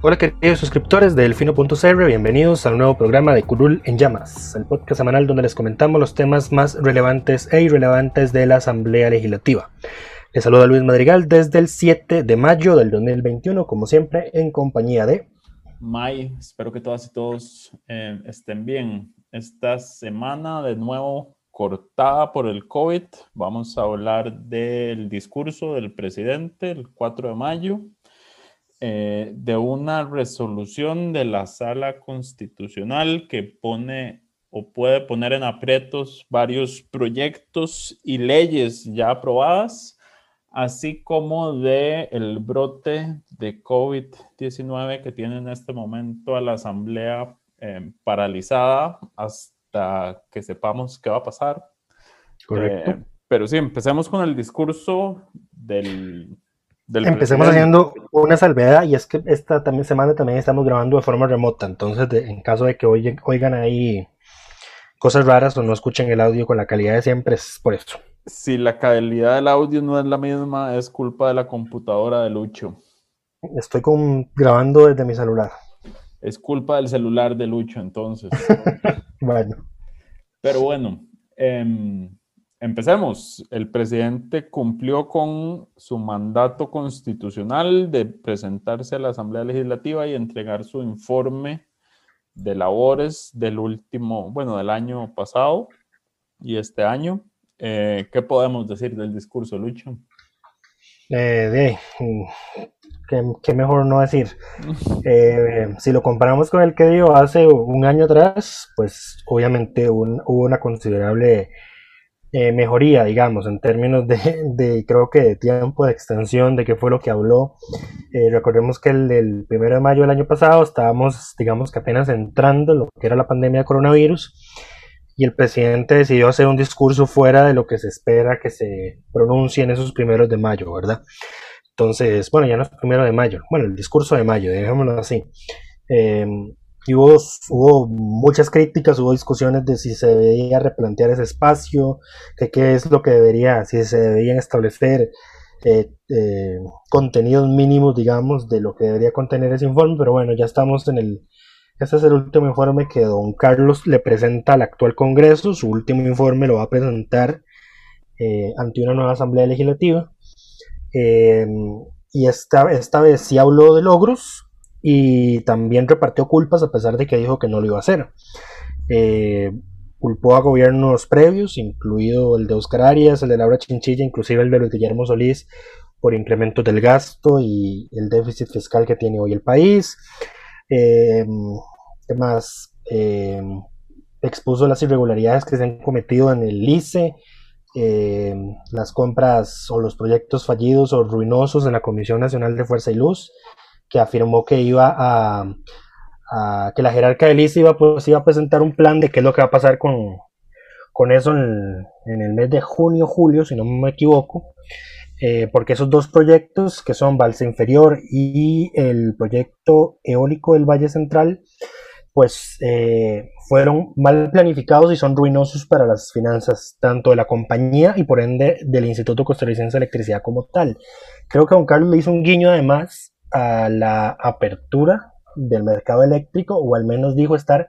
Hola queridos suscriptores de Delfino.cr, bienvenidos al nuevo programa de Curul en Llamas, el podcast semanal donde les comentamos los temas más relevantes e irrelevantes de la Asamblea Legislativa. Les saluda Luis Madrigal desde el 7 de mayo del 2021, como siempre, en compañía de... May, espero que todas y todos eh, estén bien. Esta semana de nuevo cortada por el COVID, vamos a hablar del discurso del presidente el 4 de mayo eh, de una resolución de la sala constitucional que pone o puede poner en aprietos varios proyectos y leyes ya aprobadas, así como de el brote de COVID-19 que tiene en este momento a la Asamblea eh, paralizada hasta que sepamos qué va a pasar. Correcto. Eh, pero sí, empecemos con el discurso del Empecemos haciendo una salvedad y es que esta también semana también estamos grabando de forma remota, entonces en caso de que oigan, oigan ahí cosas raras o no escuchen el audio con la calidad de siempre es por esto. Si la calidad del audio no es la misma, es culpa de la computadora de Lucho. Estoy con, grabando desde mi celular. Es culpa del celular de Lucho, entonces. bueno. Pero bueno, eh, Empecemos. El presidente cumplió con su mandato constitucional de presentarse a la Asamblea Legislativa y entregar su informe de labores del último, bueno, del año pasado y este año. Eh, ¿Qué podemos decir del discurso, Lucho? Eh, ¿qué, mejor no decir? Eh, si lo comparamos con el que dio hace un año atrás, pues obviamente hubo una considerable eh, mejoría, digamos, en términos de, creo que de tiempo, de extensión, de qué fue lo que habló. Eh, recordemos que el, el primero de mayo del año pasado estábamos, digamos que apenas entrando en lo que era la pandemia de coronavirus y el presidente decidió hacer un discurso fuera de lo que se espera que se pronuncie en esos primeros de mayo, ¿verdad? Entonces, bueno, ya no es primero de mayo, bueno, el discurso de mayo, dejémoslo así. Eh, y hubo, muchas críticas, hubo discusiones de si se debería replantear ese espacio, que qué es lo que debería, si se deberían establecer eh, eh, contenidos mínimos, digamos, de lo que debería contener ese informe, pero bueno, ya estamos en el, este es el último informe que don Carlos le presenta al actual Congreso, su último informe lo va a presentar eh, ante una nueva Asamblea Legislativa. y esta, esta vez sí habló de logros, y también repartió culpas a pesar de que dijo que no lo iba a hacer. Eh, culpó a gobiernos previos, incluido el de Oscar Arias, el de Laura Chinchilla, inclusive el de Luis Guillermo Solís, por incrementos del gasto y el déficit fiscal que tiene hoy el país. Eh, ¿Qué más? Eh, expuso las irregularidades que se han cometido en el ICE, las compras o los proyectos fallidos o ruinosos en la Comisión Nacional de Fuerza y Luz, que afirmó que iba a, que la jerarca de Liz iba, pues, iba a presentar un plan de qué es lo que va a pasar con, con eso en, el mes de junio, julio, si no me equivoco, eh, porque esos dos proyectos, que son Balsa Inferior y el proyecto eólico del Valle Central, pues eh, fueron mal planificados y son ruinosos para las finanzas tanto de la compañía y por ende del Instituto Costarricense de Electricidad como tal. Creo que a don Carlos le hizo un guiño además a la apertura del mercado eléctrico, o al menos dijo estar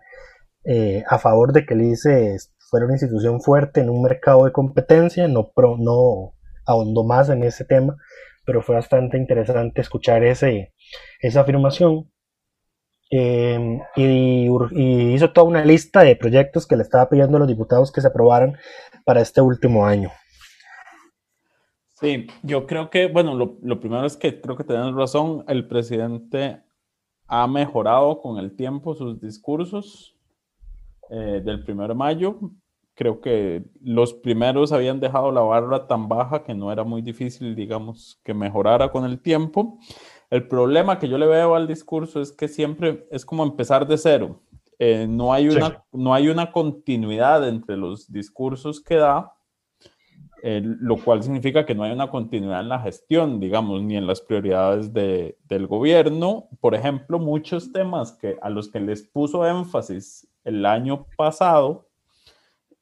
eh, a favor de que el ICE fuera una institución fuerte en un mercado de competencia, no, pro, no ahondó más en ese tema, pero fue bastante interesante escuchar ese, esa afirmación. em, y, hizo toda una lista de proyectos que le estaba pidiendo a los diputados que se aprobaran para este último año. Sí, yo creo que, bueno, lo, lo primero es que creo que tenés razón, el presidente ha mejorado con el tiempo sus discursos eh, del 1 de mayo. Creo que los primeros habían dejado la barra tan baja que no era muy difícil, digamos, que mejorara con el tiempo. El problema que yo le veo al discurso es que siempre es como empezar de cero. Eh, no, hay una, no hay una continuidad entre los discursos que da eh, lo cual significa que no hay una continuidad en la gestión, digamos, ni en las prioridades de, del gobierno. Por ejemplo, muchos temas que, a los que les puso énfasis el año pasado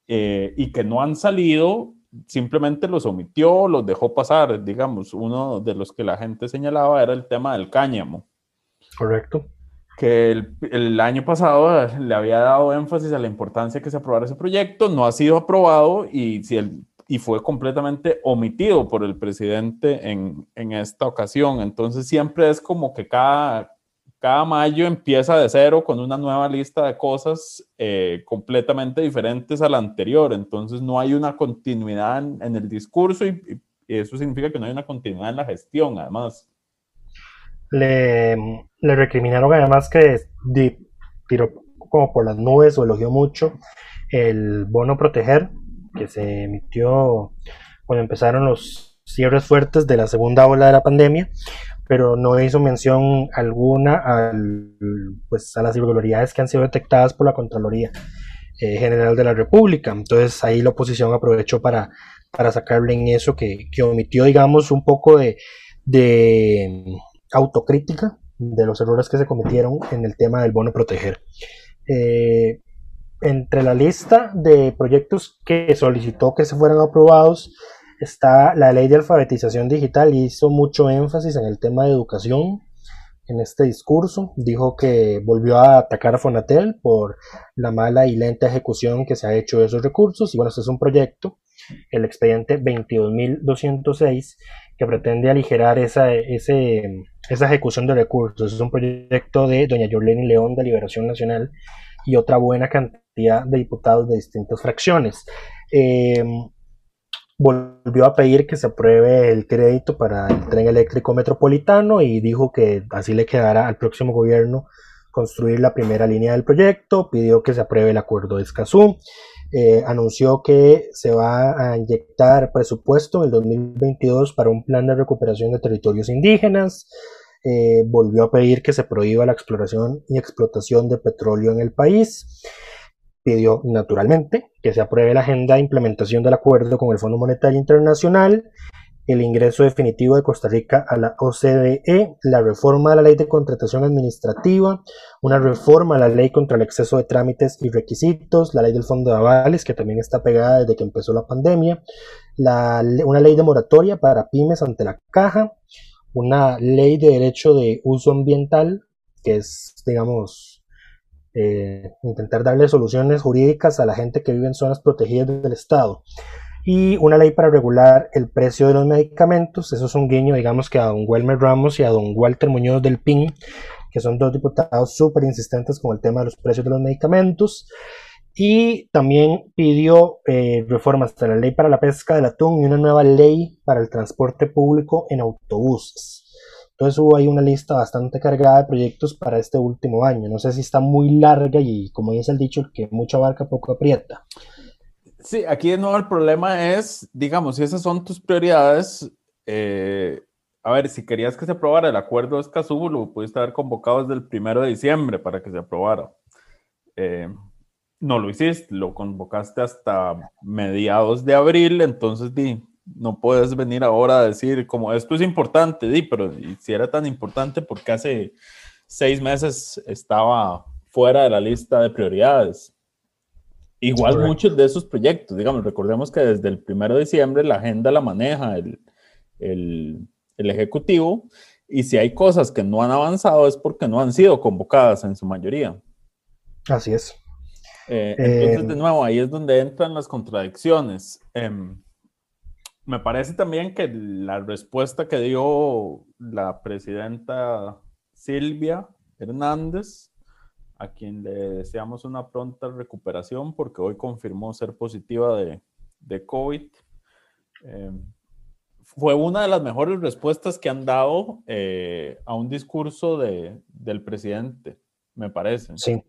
eh, y que no han salido, simplemente los omitió, los dejó pasar. Digamos, uno de los que la gente señalaba era el tema del cáñamo. Correcto. Que el, el año pasado le había dado énfasis a la importancia que se aprobara ese proyecto, no ha sido aprobado y si el y fue completamente omitido por el presidente en, en, esta ocasión. Entonces siempre es como que cada, cada mayo empieza de cero con una nueva lista de cosas eh, completamente diferentes a la anterior. Entonces no hay una continuidad en, el discurso y, eso significa que no hay una continuidad en la gestión, además. Le, le recriminaron además que tiró como por las nubes o elogió mucho el bono proteger que se emitió cuando empezaron los cierres fuertes de la segunda ola de la pandemia, pero no hizo mención alguna al, pues, a las irregularidades que han sido detectadas por la Contraloría eh, General de la República. Entonces ahí la oposición aprovechó para, para sacarle en eso que, que omitió, digamos, un poco de, de autocrítica de los errores que se cometieron en el tema del bono proteger. Eh, entre la lista de proyectos que solicitó que se fueran aprobados está la ley de alfabetización digital y hizo mucho énfasis en el tema de educación en este discurso. Dijo que volvió a atacar a Fonatel por la mala y lenta ejecución que se ha hecho de esos recursos. Y bueno, este es un proyecto, el expediente 22.206, que pretende aligerar esa, ese, esa ejecución de recursos. Es un proyecto de doña Yolene León de Liberación Nacional y otra buena cantidad de diputados de distintas fracciones. Eh, volvió a pedir que se apruebe el crédito para el tren eléctrico metropolitano y dijo que así le quedará al próximo gobierno construir la primera línea del proyecto, pidió que se apruebe el acuerdo de Escazú, eh, anunció que se va a inyectar presupuesto en el 2022 para un plan de recuperación de territorios indígenas, eh, volvió a pedir que se prohíba la exploración y explotación de petróleo en el país. Pidió naturalmente que se apruebe la agenda de implementación del acuerdo con el Fondo Monetario Internacional, el ingreso definitivo de Costa Rica a la OCDE, la reforma de la ley de contratación administrativa, una reforma a la ley contra el exceso de trámites y requisitos, la ley del fondo de avales, que también está pegada desde que empezó la pandemia, una ley de moratoria para pymes ante la caja, una ley de derecho de uso ambiental, que es, digamos, eh, intentar darle soluciones jurídicas a la gente que vive en zonas protegidas del Estado. Y una ley para regular el precio de los medicamentos. Eso es un guiño, digamos, que a don Welmer Ramos y a don Walter Muñoz del PIN, que son dos diputados súper insistentes con el tema de los precios de los medicamentos y también pidió eh, reformas a la ley para la pesca del atún y una nueva ley para el transporte público en autobuses. Entonces hubo ahí una lista bastante cargada de proyectos para este último año. No sé si está muy larga y como dice el dicho, que mucha barca poco aprieta. Sí, aquí de nuevo el problema es, digamos, si esas son tus prioridades, eh, a ver, si querías que se aprobara el acuerdo de Escazú, lo pudiste haber convocado desde el primero de diciembre para que se aprobara. Eh, no lo hiciste, lo convocaste hasta mediados de abril, entonces di, no puedes venir ahora a decir como esto es importante, di, pero si era tan importante, porque hace seis meses estaba fuera de la lista de prioridades. Igual muchos de esos proyectos, digamos, recordemos que desde el primero de diciembre la agenda la maneja el, el, el Ejecutivo y si hay cosas que no han avanzado es porque no han sido convocadas en su mayoría. Así es. Eh, entonces, de em. nuevo, ahí es donde entran las contradicciones. Em, me parece también que la respuesta que dio la presidenta Silvia Hernández a quien le deseamos una pronta recuperación porque hoy confirmó ser positiva de, de COVID. Eh, fue una de las mejores respuestas que han dado eh, a un discurso de, del presidente, me parece. Sí.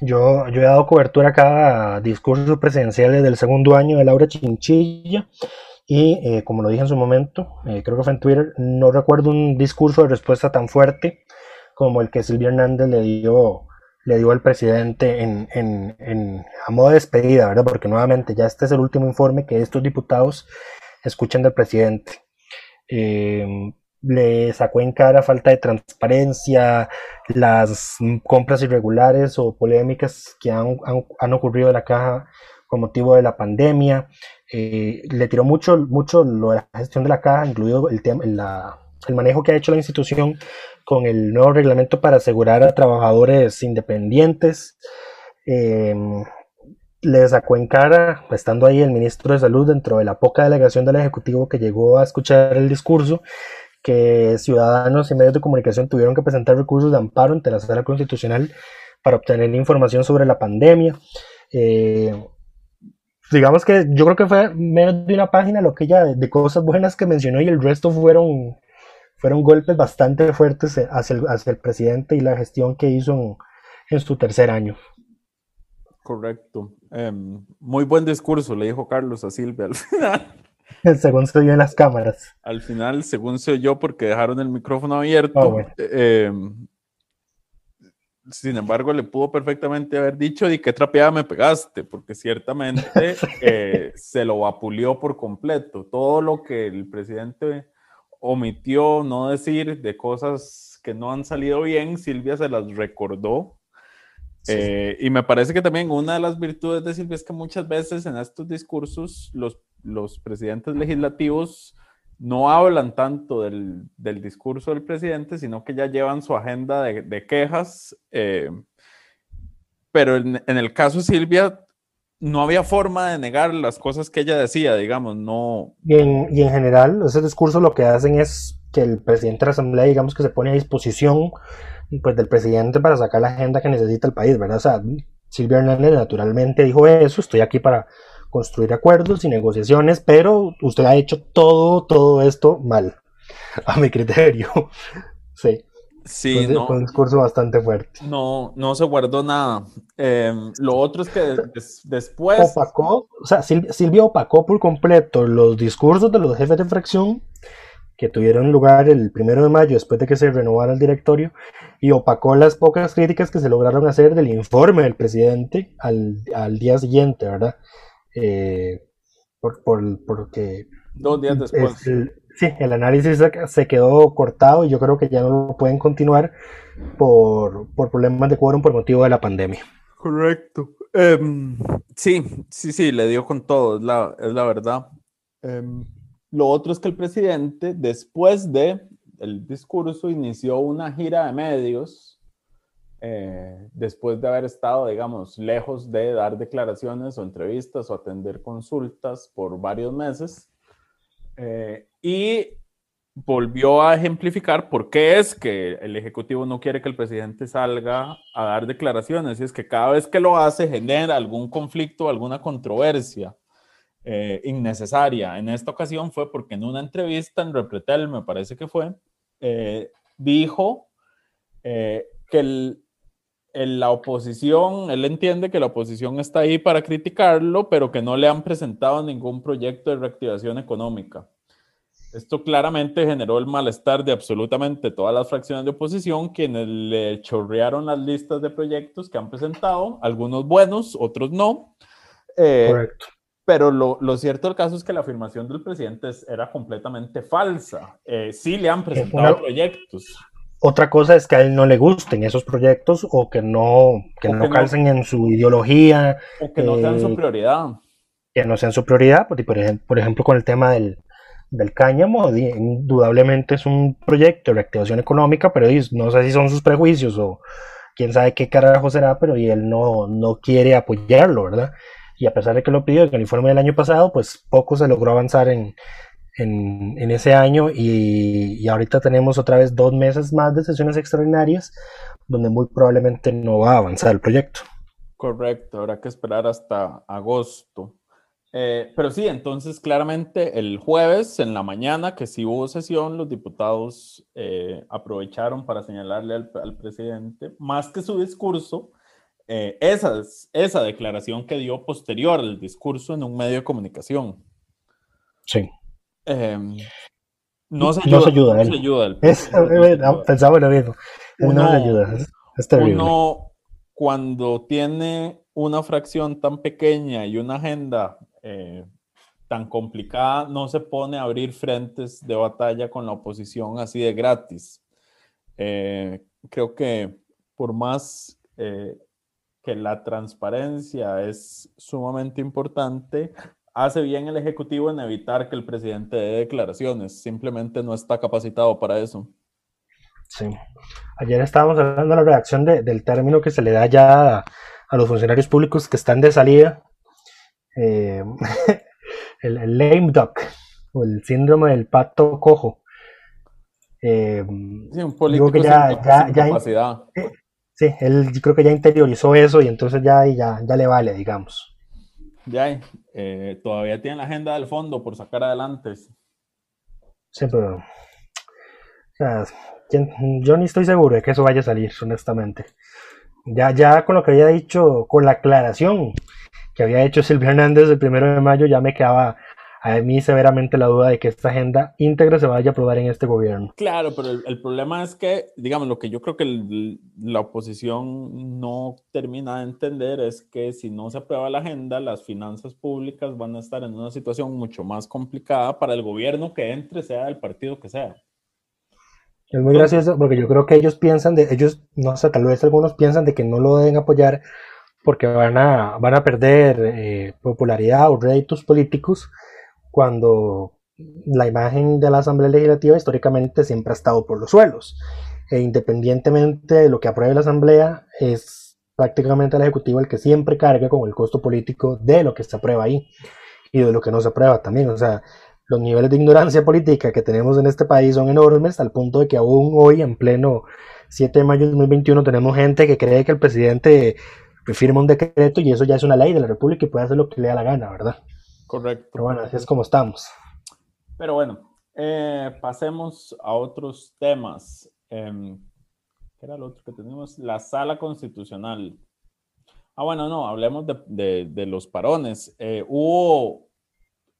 Yo, yo he dado cobertura a cada discurso presidencial del segundo año de Laura Chinchilla y eh, como lo dije en su momento, creo que fue en Twitter, no recuerdo un discurso de respuesta tan fuerte como el que Silvia Hernández le dio le dio al presidente en, en, en, a modo de despedida, ¿verdad? Porque nuevamente ya este es el último informe que estos diputados escuchan del presidente. Eh, le sacó en cara falta de transparencia, las compras irregulares o polémicas que han, han ocurrido en la caja con motivo de la pandemia. Eh, le tiró mucho, mucho lo de la gestión de la caja, incluido el, tema, el manejo que ha hecho la institución con el nuevo reglamento para asegurar a trabajadores independientes. Eh, le sacó en cara, estando ahí el ministro de Salud dentro de la poca delegación del Ejecutivo que llegó a escuchar el discurso, que ciudadanos y medios de comunicación tuvieron que presentar recursos de amparo ante la sala constitucional para obtener información sobre la pandemia. Eh, digamos que yo creo que fue menos de una página lo que ella de cosas buenas que mencionó y el resto fueron fueron golpes bastante fuertes hacia el, hacia el presidente y la gestión que hizo en, su tercer año. Correcto. Em, muy buen discurso, le dijo Carlos a Silvia al final. según se oyó en las cámaras. Al final, según se oyó, porque dejaron el micrófono abierto. Oh, em, sin embargo, le pudo perfectamente haber dicho, ¿y qué trapeada me pegaste? Porque ciertamente eh, se lo vapuleó por completo. Todo lo que el presidente omitió no decir de cosas que no han salido bien, Silvia se las recordó. Eh, y me parece que también una de las virtudes de Silvia es que muchas veces en estos discursos los, los presidentes legislativos no hablan tanto del, del, discurso del presidente, sino que ya llevan su agenda de, de quejas. Eh, pero en, el caso de Silvia, no había forma de negar las cosas que ella decía, digamos, no. Y en, y en general, ese discurso lo que hacen es que el presidente de la Asamblea, digamos, que se pone a disposición pues, del presidente para sacar la agenda que necesita el país, ¿verdad? O sea, Silvia Hernández naturalmente dijo eso, estoy aquí para construir acuerdos y negociaciones, pero usted ha hecho todo, todo esto mal, a mi criterio. sí. Sí, no, fue un discurso bastante fuerte. No, no se guardó nada. Eh, lo otro es que des, después. Opacó, o sea, Silvia, Silvia, opacó por completo los discursos de los jefes de fracción que tuvieron lugar el primero de mayo después de que se renovara el directorio y opacó las pocas críticas que se lograron hacer del informe del presidente al, al día siguiente, ¿verdad? Eh, por, por, porque. Dos días después. El, sí, el análisis se quedó cortado y yo creo que ya no lo pueden continuar por, por problemas de quórum por motivo de la pandemia. Correcto. Um, sí, sí, sí, le dio con todo, es la, es la verdad. Um, lo otro es que el presidente, después de el discurso, inició una gira de medios, eh, después de haber estado, digamos, lejos de dar declaraciones o entrevistas o atender consultas por varios meses. Eh, y volvió a ejemplificar por qué es que el Ejecutivo no quiere que el presidente salga a dar declaraciones. Y es que cada vez que lo hace genera algún conflicto, alguna controversia eh, innecesaria. En esta ocasión fue porque en una entrevista en Repretel, me parece que fue, dijo que el, el, la oposición, él entiende que la oposición está ahí para criticarlo, pero que no le han presentado ningún proyecto de reactivación económica. Esto claramente generó el malestar de absolutamente todas las fracciones de oposición, quienes le chorrearon las listas de proyectos que han presentado, algunos buenos, otros no. Eh, Correcto. Pero lo, lo, cierto del caso es que la afirmación del presidente era completamente falsa. Eh, sí le han presentado Una, proyectos. Otra cosa es que a él no le gusten esos proyectos o que no, que no que calcen no, en su ideología. O que no eh, sean su prioridad. Que no sean su prioridad, por, por, ejemplo, por ejemplo, con el tema del, del cáñamo, indudablemente es un proyecto de reactivación económica, pero no sé si son sus prejuicios o quién sabe qué carajo será, pero y él no, no quiere apoyarlo, ¿verdad? Y a pesar de que lo pidió en el informe del año pasado, pues poco se logró avanzar en, en, ese año y, y, ahorita tenemos otra vez dos meses más de sesiones extraordinarias donde muy probablemente no va a avanzar el proyecto. Correcto, habrá que esperar hasta agosto. Eh, pero sí, entonces claramente el jueves en la mañana que sí hubo sesión, los diputados eh, aprovecharon para señalarle al, presidente, más que su discurso, eh, esa, esa declaración que dio posterior al discurso en un medio de comunicación. Sí. Em, no se ayuda. No se ayuda, no se ayuda pensaba lo mismo. Uno, no se ayuda. Es, terrible. Uno, cuando tiene una fracción tan pequeña y una agenda eh, tan complicada, no se pone a abrir frentes de batalla con la oposición así de gratis. Eh, creo que por más eh, que la transparencia es sumamente importante, hace bien el Ejecutivo en evitar que el presidente dé declaraciones. Simplemente no está capacitado para eso. Sí. Ayer estábamos hablando de la redacción del término que se le da ya a los funcionarios públicos que están de salida eh, el, lame duck o el síndrome del pato cojo. Eh, sí, un político que ya, ya, capacidad. sí, él creo que ya interiorizó eso y entonces ya, ya, ya le vale, digamos. Ya, eh, todavía tiene la agenda del fondo por sacar adelante. Sí, pero. O sea, yo ni estoy seguro de que eso vaya a salir, honestamente. Ya, ya con lo que había dicho, con la aclaración que había hecho Silvia Hernández el primero de mayo, ya me quedaba a mí severamente la duda de que esta agenda íntegra se vaya a aprobar en este gobierno. Claro, pero el, problema es que, digamos, lo que yo creo que la oposición no termina de entender es que si no se aprueba la agenda, las finanzas públicas van a estar en una situación mucho más complicada para el gobierno que entre, sea del partido que sea. Es muy gracioso porque yo creo que ellos piensan de, ellos, no sé, tal vez algunos piensan de que no lo deben apoyar porque van a, van a perder eh, popularidad o réditos políticos cuando la imagen de la Asamblea Legislativa históricamente siempre ha estado por los suelos. E independientemente de lo que apruebe la Asamblea, es prácticamente el Ejecutivo el que siempre carga con el costo político de lo que se aprueba ahí y de lo que no se aprueba también. O sea, los niveles de ignorancia política que tenemos en este país son enormes, al punto de que aún hoy, en pleno 7 de mayo de 2021, tenemos gente que cree que el presidente firma un decreto y eso ya es una ley de la República y puede hacer lo que le da la gana, ¿verdad? Correcto. Pero bueno, así es como estamos. Pero bueno, eh, pasemos a otros temas. Eh, ¿Qué era lo otro que tenemos? La sala constitucional. Ah, bueno, no, hablemos de, los parones. Eh, hubo,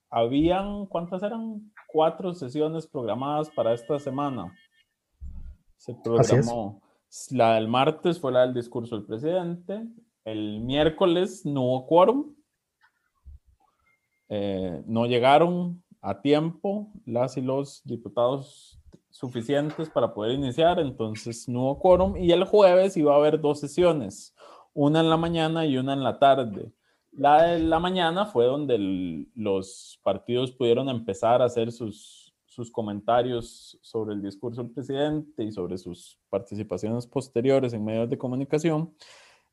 habían, ¿cuántas eran? Cuatro sesiones programadas para esta semana. Se programó. La del martes fue la del discurso del presidente. El miércoles no hubo quórum. Eh, no llegaron a tiempo las y los diputados suficientes para poder iniciar, entonces no hubo quórum. Y el jueves iba a haber dos sesiones, una en la mañana y una en la tarde. La de la mañana fue donde los partidos pudieron empezar a hacer sus, sus comentarios sobre el discurso del presidente y sobre sus participaciones posteriores en medios de comunicación.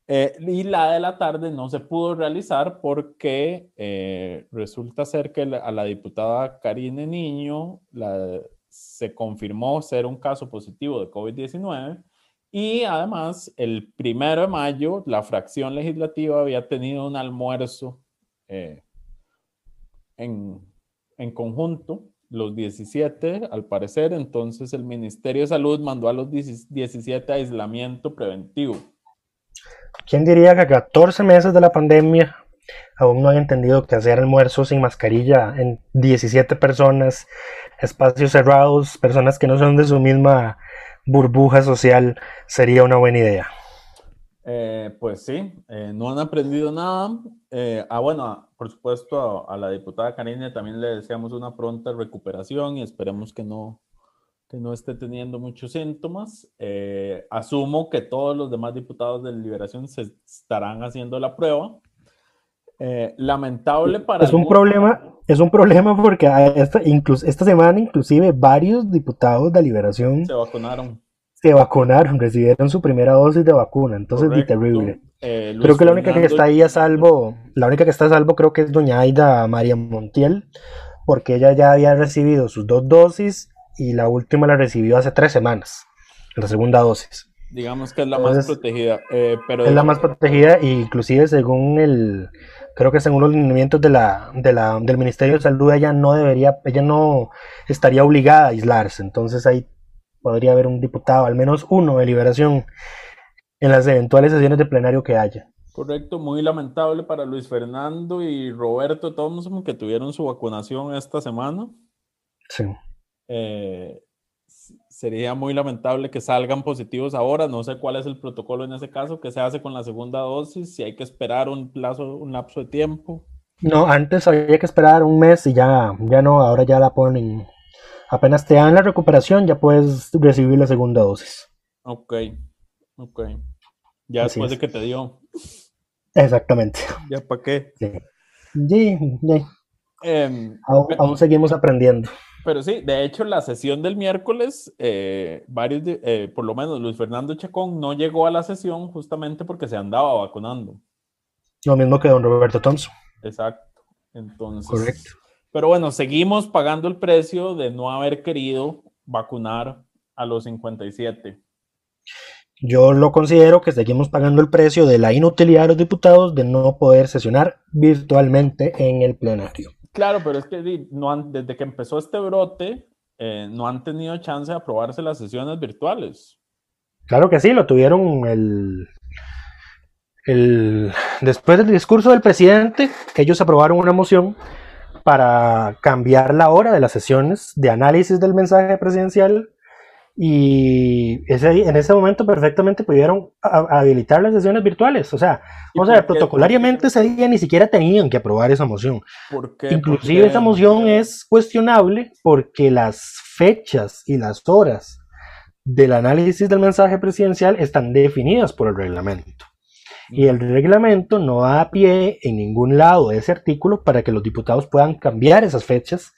Eh, y la de la tarde no se pudo realizar porque eh, resulta ser que a la diputada Karine Niño se confirmó ser un caso positivo de COVID-19 y además el primero de mayo la fracción legislativa había tenido un almuerzo eh, en, en conjunto los 17, al parecer, entonces el Ministerio de Salud mandó a los 17 a aislamiento preventivo. ¿Quién diría que a 14 meses de la pandemia aún no han entendido que hacer almuerzo sin mascarilla en 17 personas, espacios cerrados, personas que no son de su misma burbuja social, sería una buena idea? Eh, pues sí, eh, no han aprendido nada. Eh, ah, bueno, por supuesto, a, a, la diputada Karine también le deseamos una pronta recuperación y esperemos que no, que no esté teniendo muchos síntomas. Eh, asumo que todos los demás diputados de Liberación se estarán haciendo la prueba. Eh, lamentable para... Es un problema, es un problema porque esta, incluso, esta semana inclusive varios diputados de Liberación se vacunaron. Se vacunaron, recibieron su primera dosis de vacuna, entonces es terrible. Eh, creo que la única que está ahí a salvo, la única que está a salvo creo que es doña Aida María Montiel, porque ella ya había recibido sus dos dosis y la última la recibió hace tres semanas, la segunda dosis. Digamos que es la más protegida. Eh, pero es la más protegida e inclusive según el, creo que según los lineamientos de la, de la, del Ministerio de Salud, ella no debería, ella no estaría obligada a aislarse. Entonces ahí podría haber un diputado, al menos uno de liberación en las eventuales sesiones de plenario que haya. Correcto, muy lamentable para Luis Fernando y Roberto todos que tuvieron su vacunación esta semana. Sí. Eh, sería muy lamentable que salgan positivos ahora. No sé cuál es el protocolo en ese caso, que se hace con la segunda dosis, si hay que esperar un plazo, un lapso de tiempo. No, antes había que esperar un mes y ya, ya no, ahora ya la ponen. Apenas te dan la recuperación, ya puedes recibir la segunda dosis. Ok, ok. Ya después de que te dio. Exactamente. ¿Ya para qué? Sí, sí. Em, aún, seguimos aprendiendo. Pero sí, de hecho, la sesión del miércoles, eh, varios, eh, por lo menos Luis Fernando Chacón no llegó a la sesión justamente porque se andaba vacunando. Lo mismo que don Roberto Thompson. Exacto. Entonces. Correcto. Pero bueno, seguimos pagando el precio de no haber querido vacunar a los 57. Yo lo considero que seguimos pagando el precio de la inutilidad de los diputados de no poder sesionar virtualmente en el plenario. Claro, pero es que desde que empezó este brote, eh, no han tenido chance de aprobarse las sesiones virtuales. Claro que sí, lo tuvieron el, el, después del discurso del presidente, ellos aprobaron una moción para cambiar la hora de las sesiones de análisis del mensaje presidencial y ese, en ese momento perfectamente pudieron habilitar las sesiones virtuales. O sea, vamos a ver, protocolariamente ese día ni siquiera tenían que aprobar esa moción. Inclusive esa moción es cuestionable porque las fechas y las horas del análisis del mensaje presidencial están definidas por el reglamento. Y el reglamento no da pie en ningún lado de ese artículo para que los diputados puedan cambiar esas fechas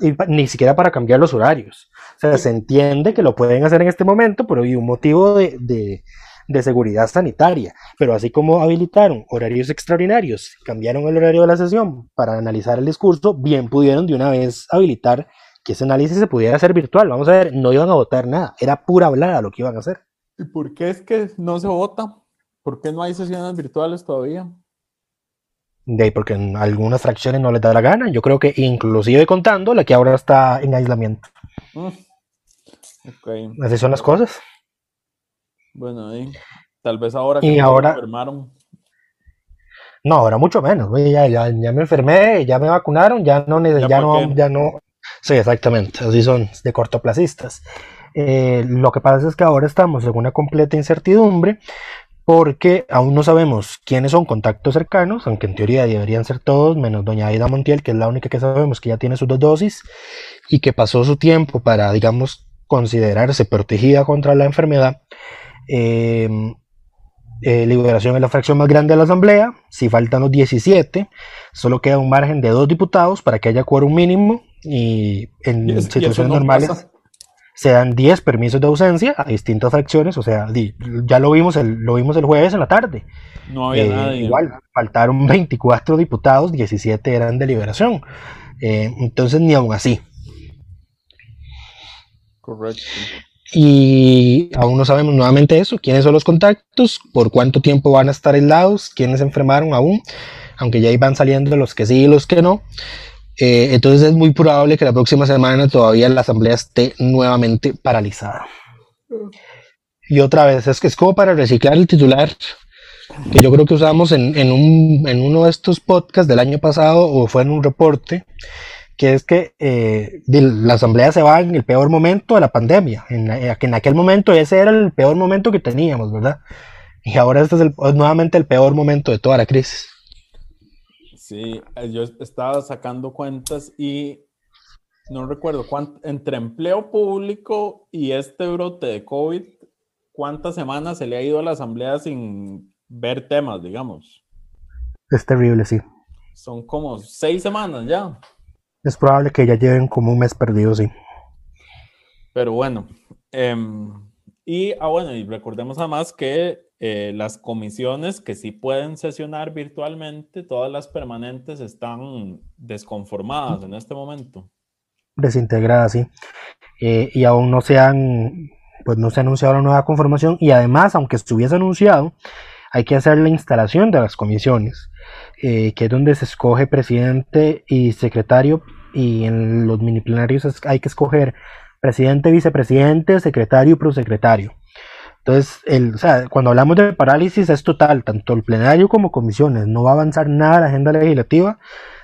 y ni siquiera para cambiar los horarios. Sea, se entiende que lo pueden hacer en este momento, pero hay un motivo de, de, seguridad sanitaria. Pero así como habilitaron horarios extraordinarios, cambiaron el horario de la sesión para analizar el discurso, bien pudieron de una vez habilitar que ese análisis se pudiera hacer virtual. Vamos a ver, no iban a votar nada, era pura hablada lo que iban a hacer. ¿Y por qué es que no se vota? ¿Por qué no hay sesiones virtuales todavía? De ahí porque en algunas fracciones no les da la gana. Yo creo que inclusive contando la que ahora está en aislamiento. Mm. Así son las cosas. Bueno, tal vez ahora que y ahora, enfermaron. No, ahora mucho menos. Ya, ya, ya, me enfermé, ya me vacunaron, ya no, ya, no, ya no. Sí, exactamente. Así son de cortoplacistas. Eh, lo que pasa es que ahora estamos en una completa incertidumbre porque aún no sabemos quiénes son contactos cercanos, aunque en teoría deberían ser todos, menos doña Aida Montiel, que es la única que sabemos que ya tiene sus dos dosis y que pasó su tiempo para, digamos, considerarse protegida contra la enfermedad. Em, eh, liberación es la fracción más grande de la Asamblea. Si faltan los 17, solo queda un margen de dos diputados para que haya quórum mínimo y en situaciones normales se dan 10 permisos de ausencia a distintas fracciones, o sea, ya lo vimos el, lo vimos el jueves en la tarde. No había eh, Igual, faltaron 24 diputados, 17 eran de liberación. Eh, entonces, ni aún así. Correcto. Y aún no sabemos nuevamente eso, quiénes son los contactos, por cuánto tiempo van a estar aislados, quiénes se enfermaron aún, aunque ya iban saliendo los que sí y los que no. Eh, entonces es muy probable que la próxima semana todavía la asamblea esté nuevamente paralizada. Y otra vez, es que es como para reciclar el titular que yo creo que usamos en, uno de estos podcasts del año pasado o fue en un reporte, que es que eh, la asamblea se va en el peor momento de la pandemia, en, en, aquel momento ese era el peor momento que teníamos, ¿verdad? Y ahora este es nuevamente el peor momento de toda la crisis. Sí, eh, yo estaba sacando cuentas y no recuerdo cuánto, entre empleo público y este brote de COVID, cuántas semanas se le ha ido a la asamblea sin ver temas, digamos. Es terrible, sí. Son como seis semanas ya. Es probable que ya lleven como un mes perdido, sí. Pero bueno, em, y, ah, bueno, y recordemos además que eh, las comisiones que sí pueden sesionar virtualmente, todas las permanentes están desconformadas en este momento. Desintegradas, sí. Eh, y aún no se han, pues no se ha anunciado la nueva conformación y además, aunque estuviese anunciado, hay que hacer la instalación de las comisiones, eh, que es donde se escoge presidente y secretario y en los mini plenarios hay que escoger presidente, vicepresidente, secretario y prosecretario. Entonces, el, o sea, cuando hablamos de parálisis es total, tanto el plenario como comisiones. No va a avanzar nada la agenda legislativa,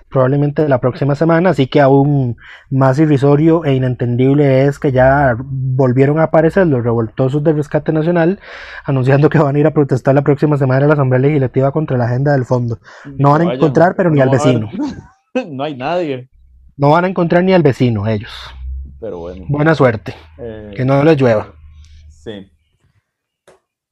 probablemente la próxima semana, así que aún más irrisorio e inentendible es que ya volvieron a aparecer los revoltosos del rescate nacional anunciando que van a ir a protestar la próxima semana a la Asamblea Legislativa contra la agenda del fondo. No van a encontrar, pero ni al vecino. no hay nadie. No van a encontrar ni al vecino ellos. Pero bueno. Buena suerte. Eh, que no les llueva. Sí.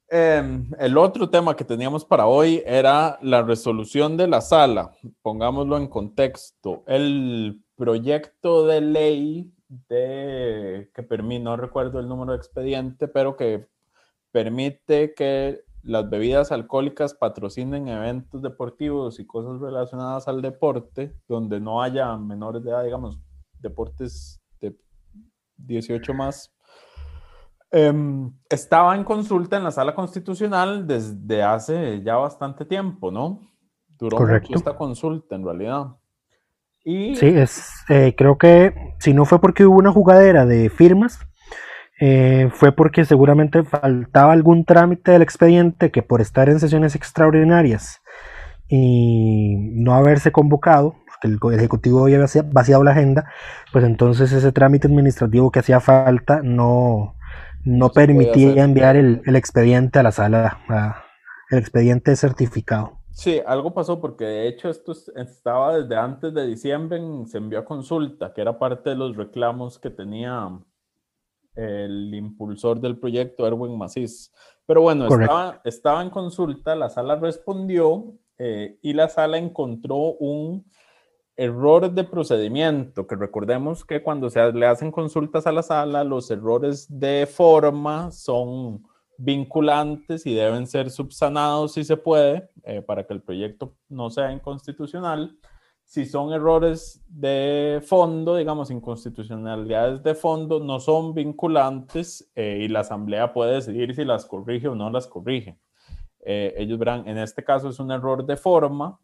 Em, el otro tema que teníamos para hoy era la resolución de la sala. Pongámoslo en contexto. El proyecto de ley de que permite, no recuerdo el número de expediente, pero que permite que las bebidas alcohólicas patrocinen eventos deportivos y cosas relacionadas al deporte, donde no haya menores de edad, digamos, deportes de 18 más Em, estaba en consulta en la sala constitucional desde hace ya bastante tiempo, ¿no? Duró mucho esta consulta en realidad. Y... Sí, es, eh, creo que si no fue porque hubo una jugadera de firmas, eh, fue porque seguramente faltaba algún trámite del expediente que por estar en sesiones extraordinarias y no haberse convocado, porque el Ejecutivo había vaciado la agenda, pues entonces ese trámite administrativo que hacía falta no, no, permitía enviar el, expediente a la sala, el expediente certificado. Sí, algo pasó porque de hecho esto estaba desde antes de diciembre, se envió a consulta, que era parte de los reclamos que tenía el impulsor del proyecto, Erwin Macís. Pero bueno, estaba, estaba, en consulta, la sala respondió eh, y la sala encontró un errores de procedimiento, que recordemos que cuando se le hacen consultas a la sala, los errores de forma son vinculantes y deben ser subsanados si se puede, eh, para que el proyecto no sea inconstitucional. Si son errores de fondo, digamos, inconstitucionalidades de fondo, no son vinculantes eh, y la asamblea puede decidir si las corrige o no las corrige. Eh, ellos verán, en este caso es un error de forma,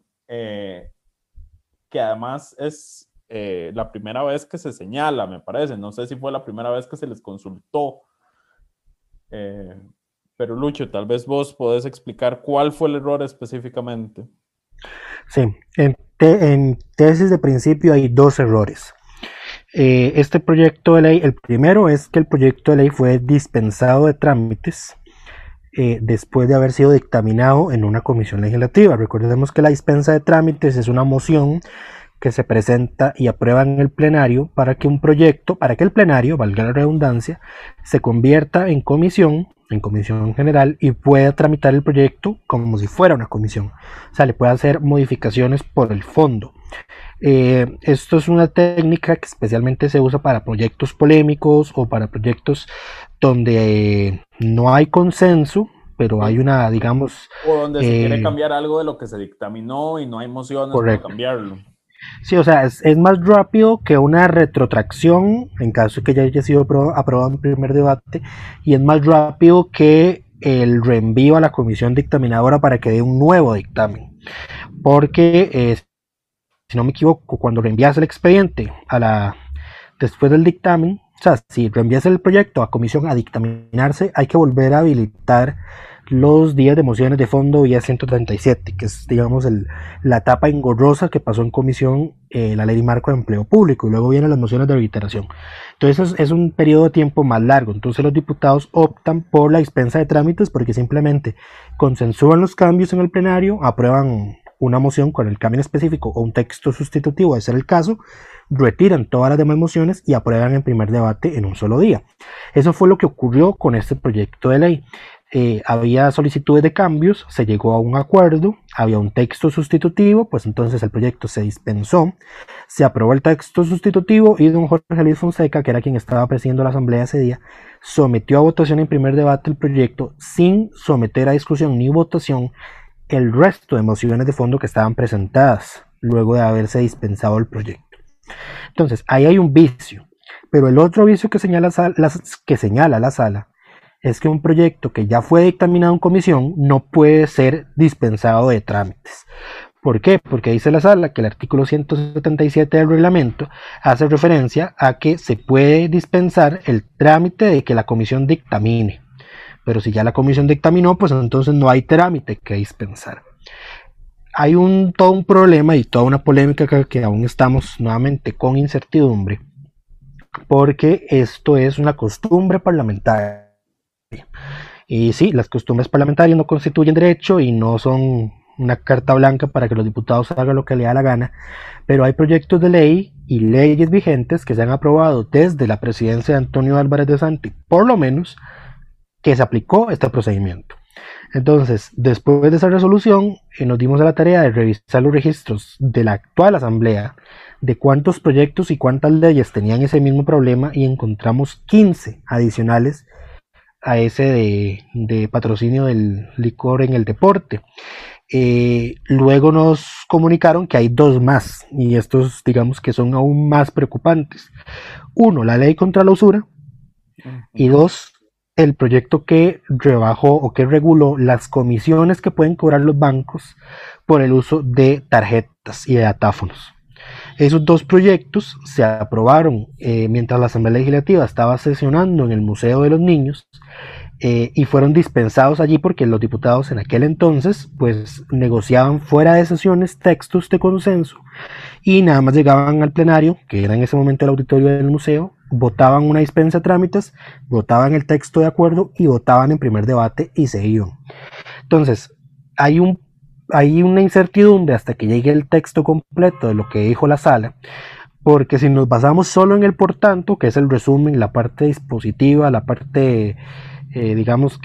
que además es eh, la primera vez que se señala, me parece. No sé si fue la primera vez que se les consultó. Eh, pero Lucho, tal vez vos podés explicar cuál fue el error específicamente. Sí, en, tesis de principio hay dos errores. Eh, este proyecto de ley, el primero es que el proyecto de ley fue dispensado de trámites después de haber sido dictaminado en una comisión legislativa. Recordemos que la dispensa de trámites es una moción que se presenta y aprueba en el plenario para que un proyecto, para que el plenario, valga la redundancia, se convierta en comisión, en comisión general y pueda tramitar el proyecto como si fuera una comisión. O sea, le puede hacer modificaciones por el fondo. Eh, esto es una técnica que especialmente se usa para proyectos polémicos o para proyectos donde no hay consenso, pero hay una, digamos... O donde se quiere eh, cambiar algo de lo que se dictaminó y no hay mociones para cambiarlo. Sí, o sea, es, más rápido que una retrotracción en caso de que ya haya sido aprobado en primer debate y es más rápido que el reenvío a la comisión dictaminadora para que dé un nuevo dictamen. Porque, eh, si no me equivoco, cuando reenvías el expediente a la después del dictamen, sea, si reenvías el proyecto a comisión a dictaminarse, hay que volver a habilitar los días de mociones de fondo vía 137, que es, digamos, la etapa engorrosa que pasó en comisión eh, la ley de marco de empleo público, y luego vienen las mociones de reiteración. Entonces, es, un periodo de tiempo más largo. Entonces, los diputados optan por la dispensa de trámites porque simplemente consensúan los cambios en el plenario, aprueban una moción con el cambio específico o un texto sustitutivo, de ser el caso, retiran todas las demás mociones y aprueban en primer debate en un solo día. Eso fue lo que ocurrió con este proyecto de ley. eh, había solicitudes de cambios, se llegó a un acuerdo, había un texto sustitutivo, pues entonces el proyecto se dispensó, se aprobó el texto sustitutivo y don Jorge Luis Fonseca, que era quien estaba presidiendo la asamblea ese día, sometió a votación en primer debate el proyecto sin someter a discusión ni votación el resto de mociones de fondo que estaban presentadas luego de haberse dispensado el proyecto. Entonces, ahí hay un vicio, pero el otro vicio que señala, que señala la sala es que un proyecto que ya fue dictaminado en comisión no puede ser dispensado de trámites. ¿Por qué? Porque dice la sala que el artículo 177 del reglamento hace referencia a que se puede dispensar el trámite de que la comisión dictamine. Pero si ya la comisión dictaminó, pues entonces no hay trámite que dispensar. Hay un, todo un problema y toda una polémica que, que aún estamos nuevamente con incertidumbre, porque esto es una costumbre parlamentaria y sí, las costumbres parlamentarias no constituyen derecho y no son una carta blanca para que los diputados hagan lo que les da la gana, pero hay proyectos de ley y leyes vigentes que se han aprobado desde la presidencia de Antonio Álvarez de Santi, por lo menos, que se aplicó este procedimiento. Entonces, después de esa resolución, eh, nos dimos a la tarea de revisar los registros de la actual Asamblea, de cuántos proyectos y cuántas leyes tenían ese mismo problema y encontramos 15 adicionales a ese de, patrocinio del licor en el deporte. Eh, luego nos comunicaron que hay dos más y estos digamos que son aún más preocupantes. Uno, la ley contra la usura y dos, el proyecto que rebajó o que reguló las comisiones que pueden cobrar los bancos por el uso de tarjetas y de datáfonos. Esos dos proyectos se aprobaron eh, mientras la Asamblea Legislativa estaba sesionando en el Museo de los Niños eh, y fueron dispensados allí porque los diputados en aquel entonces pues negociaban fuera de sesiones textos de consenso y nada más llegaban al plenario, que era en ese momento el auditorio del museo, votaban una dispensa de trámites, votaban el texto de acuerdo y votaban en primer debate y se iban. Entonces, hay un hay una incertidumbre hasta que llegue el texto completo de lo que dijo la sala, porque si nos basamos solo en el por tanto, que es el resumen, la parte dispositiva, la parte, eh, digamos,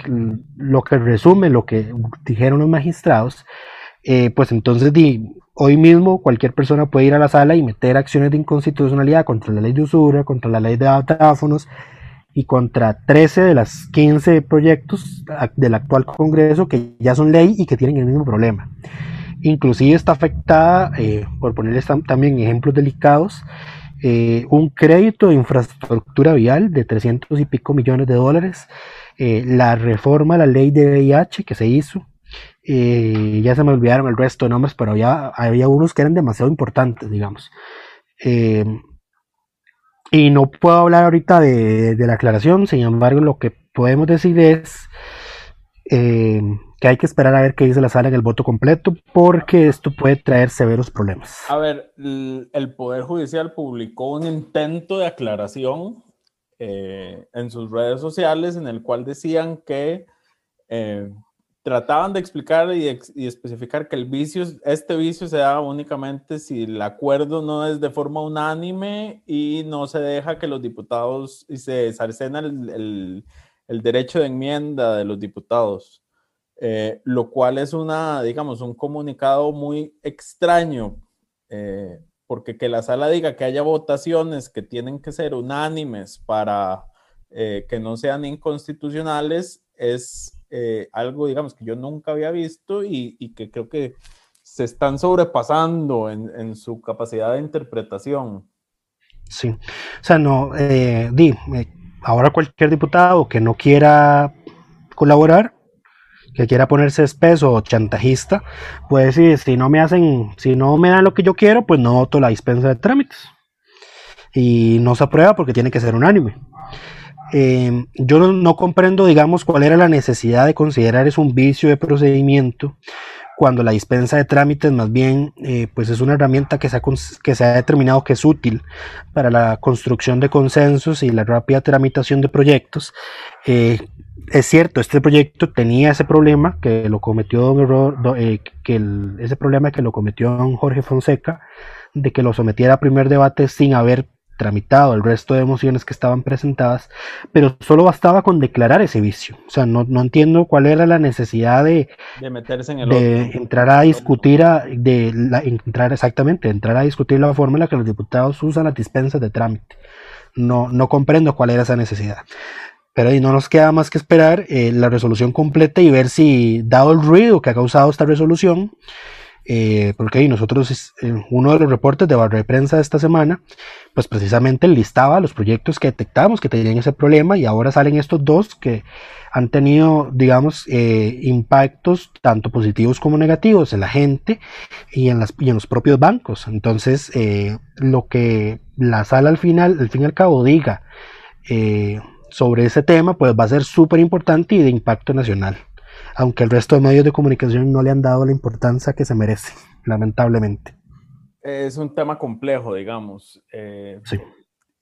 lo que resume lo que dijeron los magistrados, eh, pues entonces hoy mismo cualquier persona puede ir a la sala y meter acciones de inconstitucionalidad contra la ley de usura, contra la ley de datáfonos, y contra 13 de las 15 proyectos del actual Congreso que ya son ley y que tienen el mismo problema. Inclusive está afectada, eh, por ponerles también ejemplos delicados, eh, un crédito de infraestructura vial de 300 y pico millones de dólares, eh, la reforma a la ley de VIH que se hizo, ya se me olvidaron el resto de nombres, pero había, había unos que eran demasiado importantes, digamos. Y no puedo hablar ahorita de, la aclaración, sin embargo lo que podemos decir es eh, que hay que esperar a ver qué dice la sala en el voto completo, porque esto puede traer severos problemas. A ver, el Poder Judicial publicó un intento de aclaración eh, en sus redes sociales en el cual decían que eh, trataban de explicar y, especificar que el vicio, este vicio se da únicamente si el acuerdo no es de forma unánime y no se deja que los diputados y se cercena el, derecho de enmienda de los diputados, eh, lo cual es una, digamos, un comunicado muy extraño, porque que la sala diga que haya votaciones que tienen que ser unánimes para eh, que no sean inconstitucionales es eh, algo, digamos, que yo nunca había visto y, que creo que se están sobrepasando en, su capacidad de interpretación. Sí, o sea, no, eh, di, eh, ahora cualquier diputado que no quiera colaborar, que quiera ponerse espeso o chantajista, puede decir, si no me hacen, si no me dan lo que yo quiero, pues no voto la dispensa de trámites. Y no se aprueba porque tiene que ser unánime. Em, yo no, comprendo, digamos, cuál era la necesidad de considerar eso un vicio de procedimiento cuando la dispensa de trámites más bien eh, pues es una herramienta que se, ha, que se ha determinado que es útil para la construcción de consensos y la rápida tramitación de proyectos. Eh, es cierto, este proyecto tenía ese problema que lo cometió don Error, eh, que ese problema que lo cometió don Jorge Fonseca, de que lo sometiera a primer debate sin haber tramitado el resto de mociones que estaban presentadas, pero solo bastaba con declarar ese vicio. O sea, no, no entiendo cuál era la necesidad de, de meterse en el de entrar a discutir, a, de la, entrar exactamente, entrar a discutir la forma en la que los diputados usan las dispensas de trámite. No, no comprendo cuál era esa necesidad. Pero ahí no nos queda más que esperar eh, la resolución completa y ver si, dado el ruido que ha causado esta resolución, eh, porque ahí nosotros, eh, uno de los reportes de barra de prensa de esta semana, pues precisamente listaba los proyectos que detectamos que tenían ese problema y ahora salen estos dos que han tenido, digamos, impactos tanto positivos como negativos en la gente y en, las, y en los propios bancos. Entonces, lo que la sala al final, al fin y al cabo, diga sobre ese tema, pues va a ser súper importante y de impacto nacional aunque el resto de medios de comunicación no le han dado la importancia que se merece, lamentablemente. Es un tema complejo, digamos. Eh, sí.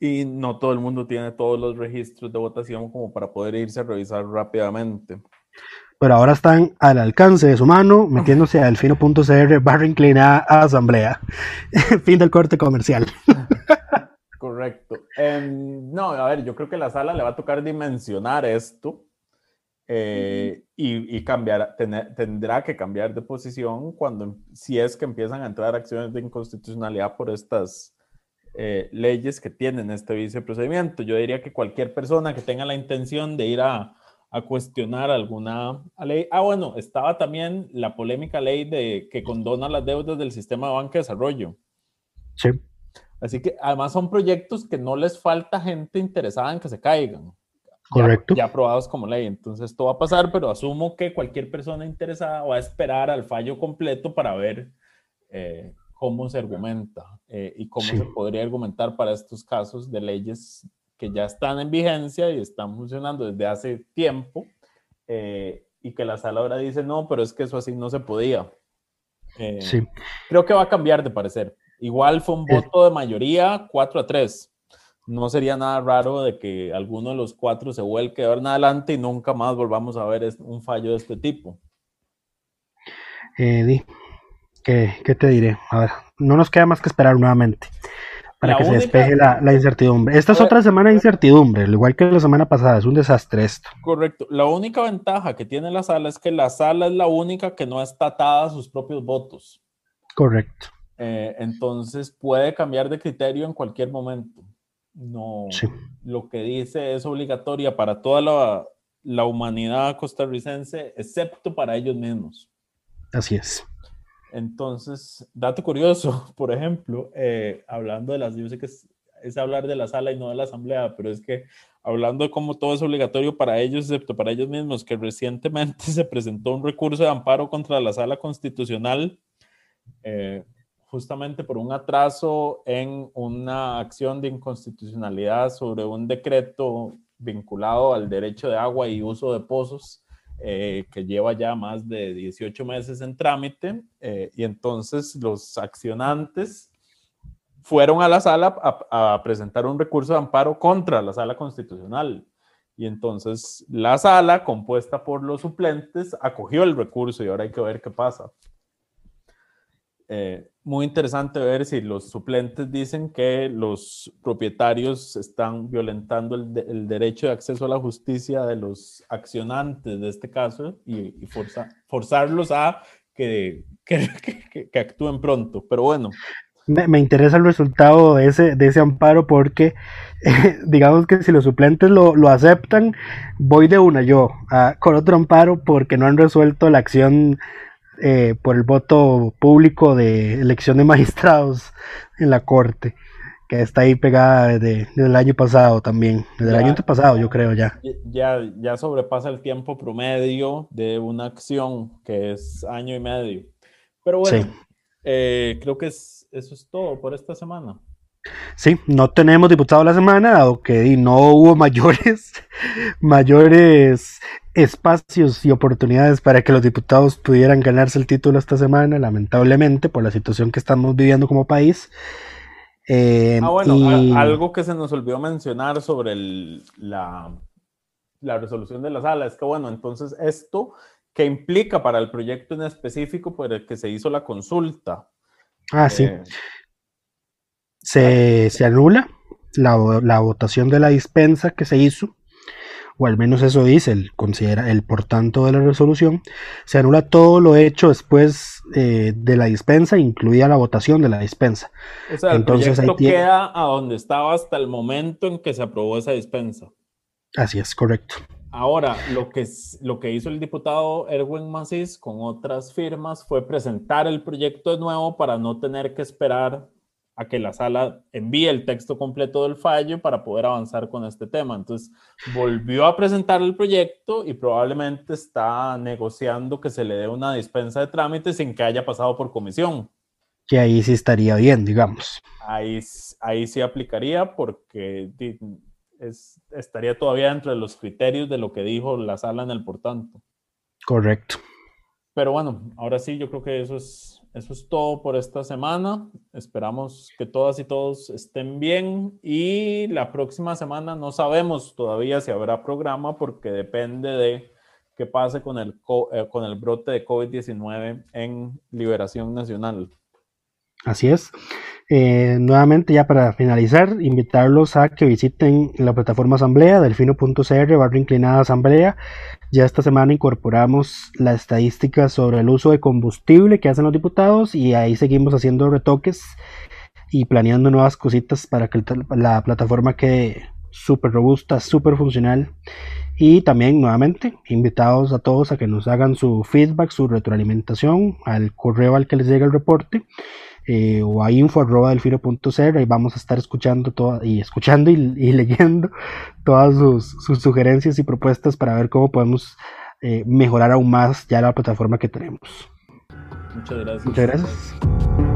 Y no todo el mundo tiene todos los registros de votación como para poder irse a revisar rápidamente. Pero ahora están al alcance de su mano, metiéndose a delfino.cr barra inclinada a asamblea. fin del corte comercial. Correcto. Em, no, a ver, yo creo que la sala le va a tocar dimensionar esto eh, y, cambiar, tendrá que cambiar de posición cuando, si es que empiezan a entrar acciones de inconstitucionalidad por estas eh, leyes que tienen este viceprocedimiento. Yo diría que cualquier persona que tenga la intención de ir a, a cuestionar alguna ley. Ah, bueno, estaba también la polémica ley de que condona las deudas del sistema de banca de desarrollo. Sí. Así que además son proyectos que no les falta gente interesada en que se caigan. Correcto. Ya, aprobados como ley. Entonces, esto va a pasar, pero asumo que cualquier persona interesada va a esperar al fallo completo para ver eh, cómo se argumenta eh, y cómo se podría argumentar para estos casos de leyes que ya están en vigencia y están funcionando desde hace tiempo eh, y que la sala ahora dice, no, pero es que eso así no se podía. sí. Creo que va a cambiar de parecer. Igual fue un voto de mayoría 4 a 3 no sería nada raro de que alguno de los cuatro se vuelque a ver en adelante y nunca más volvamos a ver un fallo de este tipo. Eh, ¿qué, te diré? A ver, no nos queda más que esperar nuevamente para que se despeje la, incertidumbre. Esta es otra semana de incertidumbre, al igual que la semana pasada, es un desastre esto. Correcto. La única ventaja que tiene la sala es que la sala es la única que no está atada a sus propios votos. Correcto. Eh, entonces puede cambiar de criterio en cualquier momento no lo que dice es obligatoria para toda la, la, humanidad costarricense, excepto para ellos mismos. Así es. Entonces, dato curioso, por ejemplo, eh, hablando de las, yo sé que es, es, hablar de la sala y no de la asamblea, pero es que hablando de cómo todo es obligatorio para ellos, excepto para ellos mismos, que recientemente se presentó un recurso de amparo contra la sala constitucional. Eh, justamente por un atraso en una acción de inconstitucionalidad sobre un decreto vinculado al derecho de agua y uso de pozos eh, que lleva ya más de 18 meses en trámite eh, y entonces los accionantes fueron a la sala a, a, presentar un recurso de amparo contra la sala constitucional. Y entonces la sala, compuesta por los suplentes, acogió el recurso y ahora hay que ver qué pasa. Eh, muy interesante ver si los suplentes dicen que los propietarios están violentando el, derecho de acceso a la justicia de los accionantes de este caso y, forzarlos a que, que, actúen pronto. Pero bueno. Me, interesa el resultado de ese, de ese amparo porque digamos que si los suplentes lo, lo, aceptan, voy de una yo con otro amparo porque no han resuelto la acción eh, por el voto público de elección de magistrados en la Corte, que está ahí pegada desde, el año pasado también, desde el año pasado yo creo ya. ya. Ya sobrepasa el tiempo promedio de una acción que es año y medio. Pero bueno, eh, creo que es, eso es todo por esta semana. Sí, no tenemos diputado la semana, dado que no hubo mayores, mayores espacios y oportunidades para que los diputados pudieran ganarse el título esta semana, lamentablemente, por la situación que estamos viviendo como país. Eh, ah, bueno, algo que se nos olvidó mencionar sobre la, la resolución de la sala es que, bueno, entonces esto que implica para el proyecto en específico por el que se hizo la consulta. Ah, sí. Se, se anula la, la votación de la dispensa que se hizo o al menos eso dice el, considera, el por tanto de la resolución, se anula todo lo hecho después eh, de la dispensa, incluida la votación de la dispensa. O sea, Entonces, el proyecto queda a donde estaba hasta el momento en que se aprobó esa dispensa. Así es, correcto. Ahora, lo que, lo que hizo el diputado Erwin Macis con otras firmas fue presentar el proyecto de nuevo para no tener que esperar a que la sala envíe el texto completo del fallo para poder avanzar con este tema. Entonces, volvió a presentar el proyecto y probablemente está negociando que se le dé una dispensa de trámites sin que haya pasado por comisión. Que ahí sí estaría bien, digamos. Ahí, ahí sí aplicaría porque estaría todavía entre los criterios de lo que dijo la sala en el por tanto. Correcto. Pero bueno, ahora sí, yo creo que eso es eso es todo por esta semana. Esperamos que todas y todos estén bien y la próxima semana no sabemos todavía si habrá programa porque depende de qué pase con el, eh, con el brote de COVID-19 en Liberación Nacional. Así es. Eh, nuevamente, ya para finalizar, invitarlos a que visiten la plataforma Asamblea, delfino.cr, barra inclinada Asamblea. Ya esta semana incorporamos la estadística sobre el uso de combustible que hacen los diputados y ahí seguimos haciendo retoques y planeando nuevas cositas para que la plataforma quede súper robusta, súper funcional. Y también, nuevamente, invitados a todos a que nos hagan su feedback, su retroalimentación al correo al que les llega el reporte eh, o a info.delfino.cr. Ahí vamos a estar escuchando todo, y escuchando y, leyendo todas sus, sugerencias y propuestas para ver cómo podemos eh, mejorar aún más ya la plataforma que tenemos. Muchas gracias. Muchas gracias.